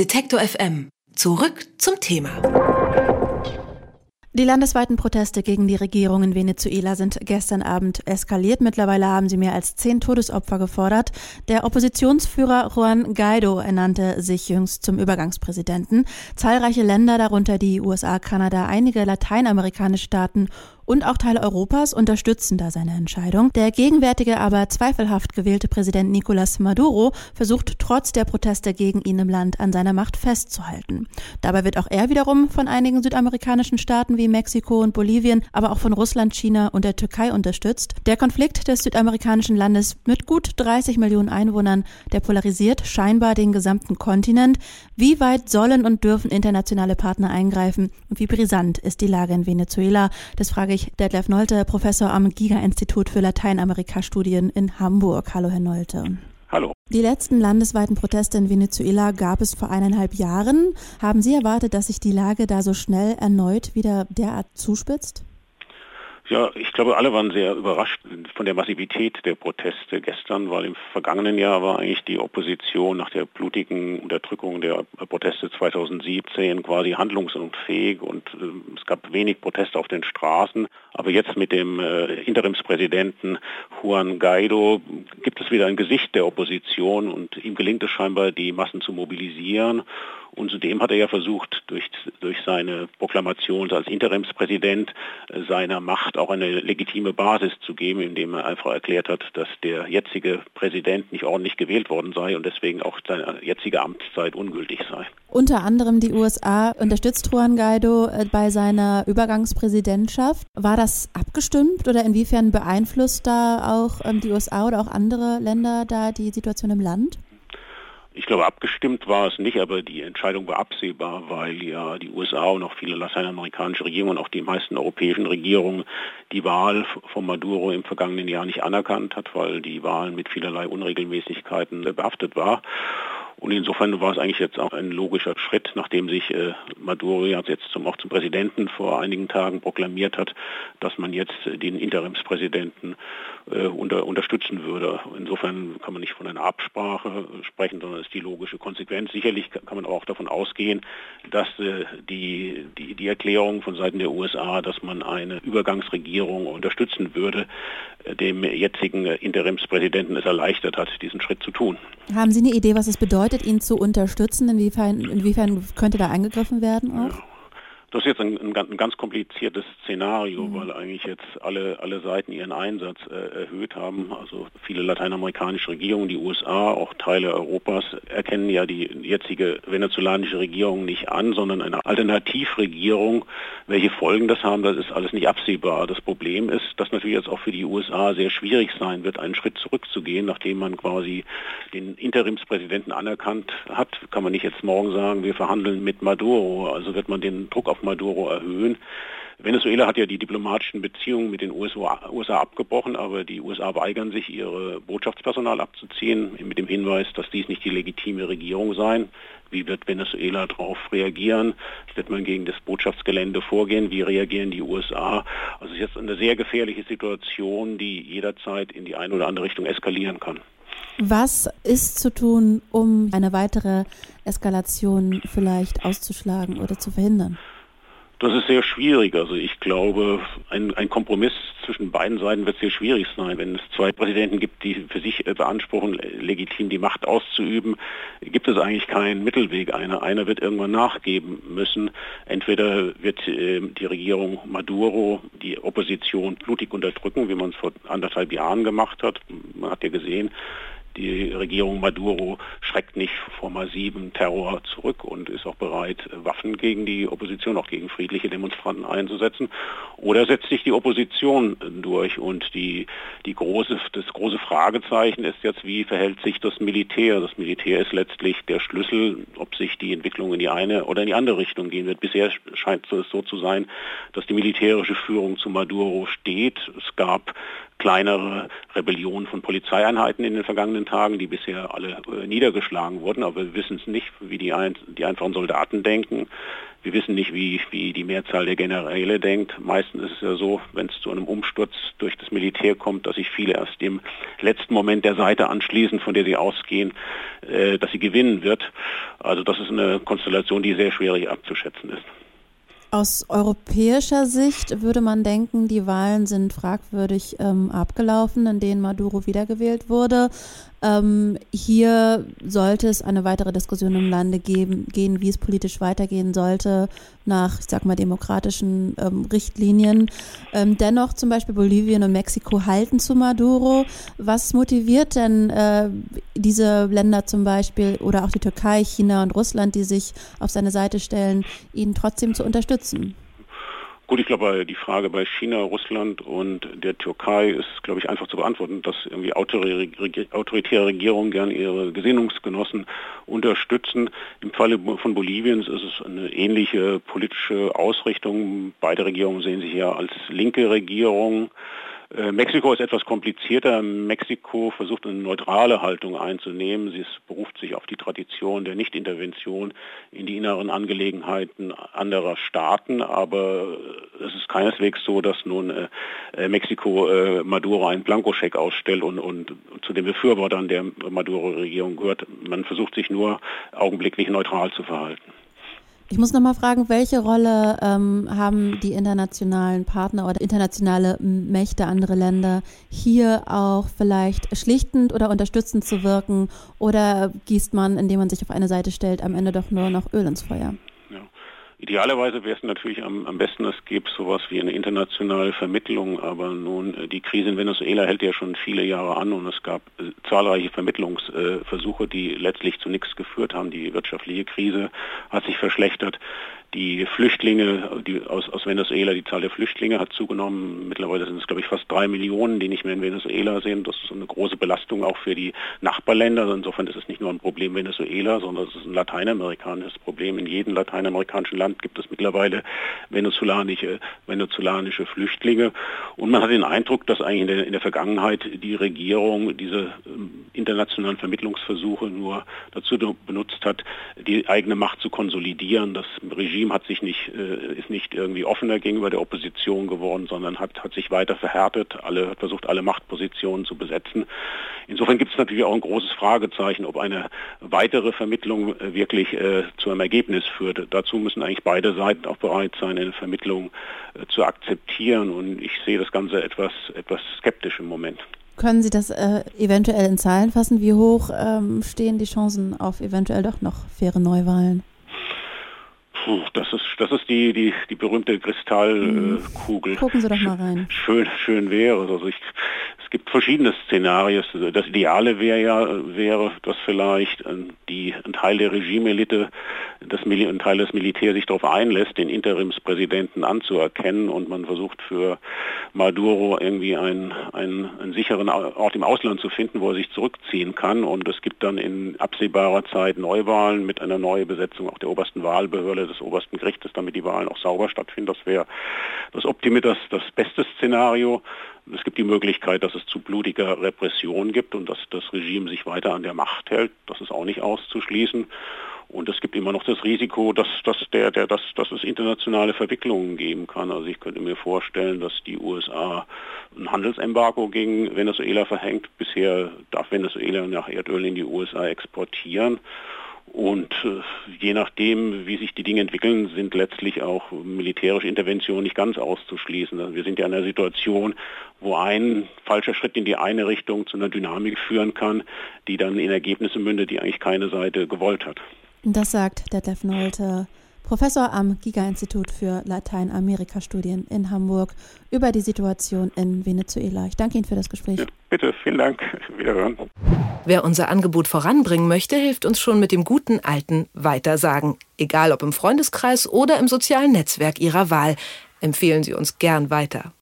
Detektor FM. Zurück zum Thema. Die landesweiten Proteste gegen die Regierung in Venezuela sind gestern Abend eskaliert. Mittlerweile haben sie mehr als zehn Todesopfer gefordert. Der Oppositionsführer Juan Guaido ernannte sich jüngst zum Übergangspräsidenten. Zahlreiche Länder, darunter die USA, Kanada, einige lateinamerikanische Staaten und auch Teile Europas unterstützen da seine Entscheidung. Der gegenwärtige, aber zweifelhaft gewählte Präsident Nicolás Maduro versucht trotz der Proteste gegen ihn im Land an seiner Macht festzuhalten. Dabei wird auch er wiederum von einigen südamerikanischen Staaten wie Mexiko und Bolivien, aber auch von Russland, China und der Türkei unterstützt. Der Konflikt des südamerikanischen Landes mit gut 30 Millionen Einwohnern, der polarisiert scheinbar den gesamten Kontinent. Wie weit sollen und dürfen internationale Partner eingreifen und wie brisant ist die Lage in Venezuela? Das frage ich ich Detlef Nolte, Professor am Giga-Institut für Lateinamerika-Studien in Hamburg. Hallo, Herr Nolte. Hallo. Die letzten landesweiten Proteste in Venezuela gab es vor eineinhalb Jahren. Haben Sie erwartet, dass sich die Lage da so schnell erneut wieder derart zuspitzt? Ja, ich glaube, alle waren sehr überrascht von der Massivität der Proteste gestern, weil im vergangenen Jahr war eigentlich die Opposition nach der blutigen Unterdrückung der Proteste 2017 quasi handlungsunfähig und äh, es gab wenig Proteste auf den Straßen. Aber jetzt mit dem äh, Interimspräsidenten Juan Guaido gibt es wieder ein Gesicht der Opposition und ihm gelingt es scheinbar, die Massen zu mobilisieren. Und zudem hat er ja versucht, durch, durch seine Proklamation als Interimspräsident äh, seiner Macht auch eine legitime Basis zu geben, indem er einfach erklärt hat, dass der jetzige Präsident nicht ordentlich gewählt worden sei und deswegen auch seine jetzige Amtszeit ungültig sei. Unter anderem die USA unterstützt Juan Guaido äh, bei seiner Übergangspräsidentschaft. War das abgestimmt oder inwiefern beeinflusst da auch ähm, die USA oder auch andere Länder da die Situation im Land? Ich glaube, abgestimmt war es nicht, aber die Entscheidung war absehbar, weil ja die USA und auch viele lateinamerikanische Regierungen und auch die meisten europäischen Regierungen die Wahl von Maduro im vergangenen Jahr nicht anerkannt hat, weil die Wahl mit vielerlei Unregelmäßigkeiten behaftet war. Und insofern war es eigentlich jetzt auch ein logischer Schritt, nachdem sich äh, Maduro jetzt zum, auch zum Präsidenten vor einigen Tagen proklamiert hat, dass man jetzt den Interimspräsidenten äh, unter, unterstützen würde. Insofern kann man nicht von einer Absprache sprechen, sondern ist die logische Konsequenz. Sicherlich kann man auch davon ausgehen, dass äh, die, die, die Erklärung von Seiten der USA, dass man eine Übergangsregierung unterstützen würde, äh, dem jetzigen Interimspräsidenten es erleichtert hat, diesen Schritt zu tun. Haben Sie eine Idee, was es bedeutet, ihn zu unterstützen? Inwiefern, inwiefern könnte da eingegriffen werden auch? Ja. Das ist jetzt ein, ein, ein ganz kompliziertes Szenario, mhm. weil eigentlich jetzt alle, alle Seiten ihren Einsatz äh, erhöht haben. Also viele lateinamerikanische Regierungen, die USA, auch Teile Europas erkennen ja die jetzige venezolanische Regierung nicht an, sondern eine Alternativregierung. Welche Folgen das haben, das ist alles nicht absehbar. Das Problem ist, dass natürlich jetzt auch für die USA sehr schwierig sein wird, einen Schritt zurückzugehen, nachdem man quasi den Interimspräsidenten anerkannt hat, kann man nicht jetzt morgen sagen, wir verhandeln mit Maduro. Also wird man den Druck auf Maduro erhöhen. Venezuela hat ja die diplomatischen Beziehungen mit den USA, USA, abgebrochen, aber die USA weigern sich, ihre Botschaftspersonal abzuziehen, mit dem Hinweis, dass dies nicht die legitime Regierung sei. Wie wird Venezuela darauf reagieren? Wird man gegen das Botschaftsgelände vorgehen? Wie reagieren die USA? Also es ist jetzt eine sehr gefährliche Situation, die jederzeit in die eine oder andere Richtung eskalieren kann. Was ist zu tun, um eine weitere Eskalation vielleicht auszuschlagen oder zu verhindern? Das ist sehr schwierig. Also ich glaube, ein, ein, Kompromiss zwischen beiden Seiten wird sehr schwierig sein. Wenn es zwei Präsidenten gibt, die für sich beanspruchen, legitim die Macht auszuüben, gibt es eigentlich keinen Mittelweg. Einer, einer wird irgendwann nachgeben müssen. Entweder wird äh, die Regierung Maduro die Opposition blutig unterdrücken, wie man es vor anderthalb Jahren gemacht hat. Man hat ja gesehen, die Regierung Maduro schreckt nicht vor massiven Terror zurück und ist auch bereit, Waffen gegen die Opposition, auch gegen friedliche Demonstranten einzusetzen. Oder setzt sich die Opposition durch? Und die, die große, das große Fragezeichen ist jetzt, wie verhält sich das Militär? Das Militär ist letztlich der Schlüssel, ob sich die Entwicklung in die eine oder in die andere Richtung gehen wird. Bisher scheint es so zu sein, dass die militärische Führung zu Maduro steht. Es gab kleinere Rebellionen von Polizeieinheiten in den vergangenen Tagen, die bisher alle äh, niedergeschlagen wurden, aber wir wissen es nicht, wie die, ein, die einfachen Soldaten denken. Wir wissen nicht, wie, wie die Mehrzahl der Generäle denkt. Meistens ist es ja so, wenn es zu einem Umsturz durch das Militär kommt, dass sich viele erst im letzten Moment der Seite anschließen, von der sie ausgehen, äh, dass sie gewinnen wird. Also das ist eine Konstellation, die sehr schwierig abzuschätzen ist. Aus europäischer Sicht würde man denken, die Wahlen sind fragwürdig ähm, abgelaufen, in denen Maduro wiedergewählt wurde. Ähm, hier sollte es eine weitere Diskussion im Lande geben, gehen, wie es politisch weitergehen sollte, nach, ich sag mal, demokratischen ähm, Richtlinien. Ähm, dennoch zum Beispiel Bolivien und Mexiko halten zu Maduro. Was motiviert denn äh, diese Länder zum Beispiel oder auch die Türkei, China und Russland, die sich auf seine Seite stellen, ihn trotzdem zu unterstützen? Gut, ich glaube, die Frage bei China, Russland und der Türkei ist, glaube ich, einfach zu beantworten, dass irgendwie autoritäre Regierungen gern ihre Gesinnungsgenossen unterstützen. Im Falle von Boliviens ist es eine ähnliche politische Ausrichtung. Beide Regierungen sehen sich ja als linke Regierung. Äh, Mexiko ist etwas komplizierter. Mexiko versucht eine neutrale Haltung einzunehmen. Sie beruft sich auf die Tradition der Nichtintervention in die inneren Angelegenheiten anderer Staaten. Aber es ist keineswegs so, dass nun äh, äh Mexiko äh, Maduro einen Blankoscheck ausstellt und, und zu den Befürwortern der Maduro-Regierung gehört. Man versucht sich nur augenblicklich neutral zu verhalten. Ich muss noch mal fragen, welche Rolle ähm, haben die internationalen Partner oder internationale Mächte, andere Länder, hier auch vielleicht schlichtend oder unterstützend zu wirken? Oder gießt man, indem man sich auf eine Seite stellt, am Ende doch nur noch Öl ins Feuer? Idealerweise wäre es natürlich am, am besten, es gäbe sowas wie eine internationale Vermittlung, aber nun, äh, die Krise in Venezuela hält ja schon viele Jahre an und es gab äh, zahlreiche Vermittlungsversuche, die letztlich zu nichts geführt haben. Die wirtschaftliche Krise hat sich verschlechtert. Die Flüchtlinge die aus, aus Venezuela, die Zahl der Flüchtlinge hat zugenommen. Mittlerweile sind es, glaube ich, fast drei Millionen, die nicht mehr in Venezuela sind. Das ist eine große Belastung auch für die Nachbarländer. Insofern ist es nicht nur ein Problem Venezuela, sondern es ist ein lateinamerikanisches Problem. In jedem lateinamerikanischen Land gibt es mittlerweile venezolanische, venezolanische Flüchtlinge. Und man hat den Eindruck, dass eigentlich in der, in der Vergangenheit die Regierung diese ähm, internationalen Vermittlungsversuche nur dazu benutzt hat, die eigene Macht zu konsolidieren. Das Regime Regime hat sich nicht, äh, ist nicht irgendwie offener gegenüber der Opposition geworden, sondern hat, hat sich weiter verhärtet, alle, hat versucht, alle Machtpositionen zu besetzen. Insofern gibt es natürlich auch ein großes Fragezeichen, ob eine weitere Vermittlung äh, wirklich äh, zu einem Ergebnis führt. Dazu müssen eigentlich beide Seiten auch bereit sein, eine Vermittlung äh, zu akzeptieren. Und ich sehe das Ganze etwas, etwas skeptisch im Moment. Können Sie das äh, eventuell in Zahlen fassen? Wie hoch ähm, stehen die Chancen auf eventuell doch noch faire Neuwahlen? Puh, das ist das ist die die die berühmte Kristallkugel. Gucken Sie doch mal rein. Schön schön wäre. Also ich, gibt verschiedene Szenarien. Das Ideale wäre ja wäre, dass vielleicht äh, die ein Teil der Regimeelite, das ein Teil des Militärs sich darauf einlässt, den Interimspräsidenten anzuerkennen und man versucht für Maduro irgendwie einen, einen, einen sicheren Ort im Ausland zu finden, wo er sich zurückziehen kann. Und es gibt dann in absehbarer Zeit Neuwahlen mit einer neuen Besetzung auch der obersten Wahlbehörde des obersten Gerichtes, damit die Wahlen auch sauber stattfinden. Das wäre das Optimitas, das beste Szenario. Es gibt die Möglichkeit, dass es zu blutiger Repression gibt und dass das Regime sich weiter an der Macht hält. Das ist auch nicht auszuschließen. Und es gibt immer noch das Risiko, dass, dass, der, der, dass, dass es internationale Verwicklungen geben kann. Also ich könnte mir vorstellen, dass die USA ein Handelsembargo gegen Venezuela verhängt. Bisher darf Venezuela nach Erdöl in die USA exportieren. Und äh, je nachdem, wie sich die Dinge entwickeln, sind letztlich auch militärische Interventionen nicht ganz auszuschließen. Also wir sind ja in einer Situation, wo ein falscher Schritt in die eine Richtung zu einer Dynamik führen kann, die dann in Ergebnisse mündet, die eigentlich keine Seite gewollt hat. Das sagt Detlef Nolte, Professor am Giga-Institut für Lateinamerika-Studien in Hamburg, über die Situation in Venezuela. Ich danke Ihnen für das Gespräch. Ja, bitte, vielen Dank. Wiederhören. Wer unser Angebot voranbringen möchte, hilft uns schon mit dem guten alten Weitersagen. Egal ob im Freundeskreis oder im sozialen Netzwerk Ihrer Wahl. Empfehlen Sie uns gern weiter.